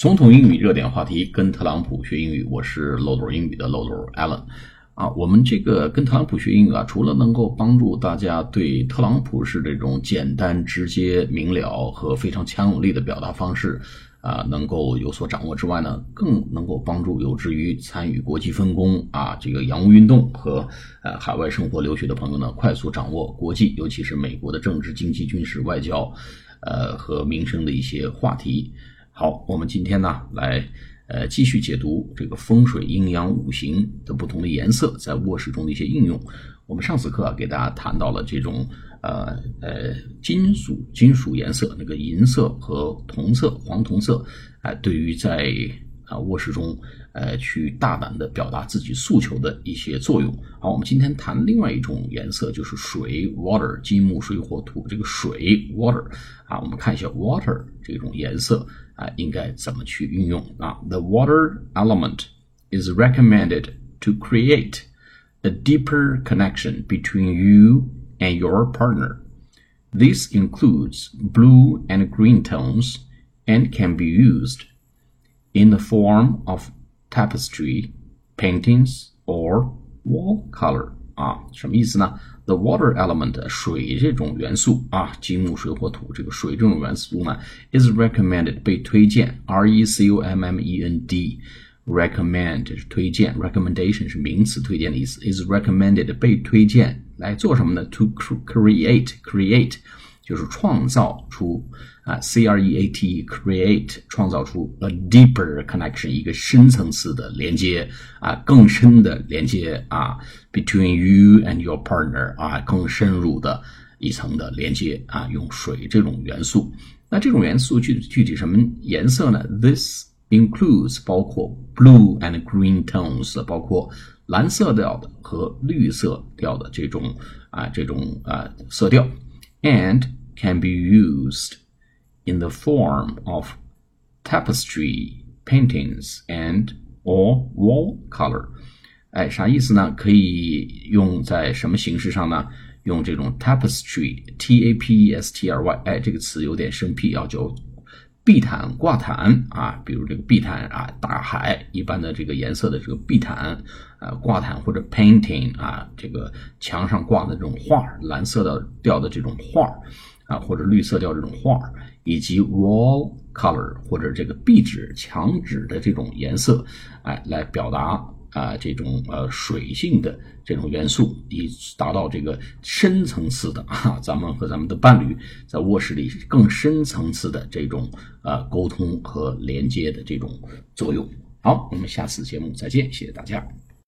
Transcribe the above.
总统英语热点话题，跟特朗普学英语，我是漏斗英语的漏斗 Allen 啊。我们这个跟特朗普学英语啊，除了能够帮助大家对特朗普是这种简单、直接、明了和非常强有力的表达方式啊，能够有所掌握之外呢，更能够帮助有志于参与国际分工啊，这个洋务运动和呃海外生活留学的朋友呢，快速掌握国际，尤其是美国的政治、经济、军事、外交，呃和民生的一些话题。好，我们今天呢来呃继续解读这个风水阴阳五行的不同的颜色在卧室中的一些应用。我们上次课啊给大家谈到了这种呃呃金属金属颜色，那个银色和铜色黄铜色，哎，对于在啊卧室中呃去大胆的表达自己诉求的一些作用。好，我们今天谈另外一种颜色，就是水 water 金木水火土这个水 water 啊，我们看一下 water 这种颜色。啊，应该怎么去运用啊？The water element is recommended to create a deeper connection between you and your partner. This includes blue and green tones and can be used in the form of tapestry, paintings, or wall color. 啊，什么意思呢？The water element，水这种元素啊，金木水火土，这个水这种元素呢，is recommended 被推荐，R E C O M M E N D，recommend 是推荐，recommendation 是名词推荐的意思，is recommended 被推荐来做什么呢？To create create 就是创造出。啊，C R E A T create 创造出 a deeper connection 一个深层次的连接啊，更深的连接啊，between you and your partner 啊，更深入的一层的连接啊，用水这种元素。那这种元素具具体什么颜色呢？This includes 包括 blue and green tones，包括蓝色调的和绿色调的这种啊这种啊色调，and can be used in the form of tapestry, paintings, and or wall color。哎，啥意思呢？可以用在什么形式上呢？用这种 tapestry，t a p e s t r y，哎，这个词有点生僻啊，就壁毯、挂毯啊，比如这个壁毯啊，大海一般的这个颜色的这个壁毯，啊，挂毯或者 painting 啊，这个墙上挂的这种画，蓝色的调的这种画。啊，或者绿色调这种画，以及 wall color 或者这个壁纸、墙纸的这种颜色，哎，来表达啊这种呃水性的这种元素，以达到这个深层次的啊，咱们和咱们的伴侣在卧室里更深层次的这种呃沟通和连接的这种作用。好，我们下次节目再见，谢谢大家。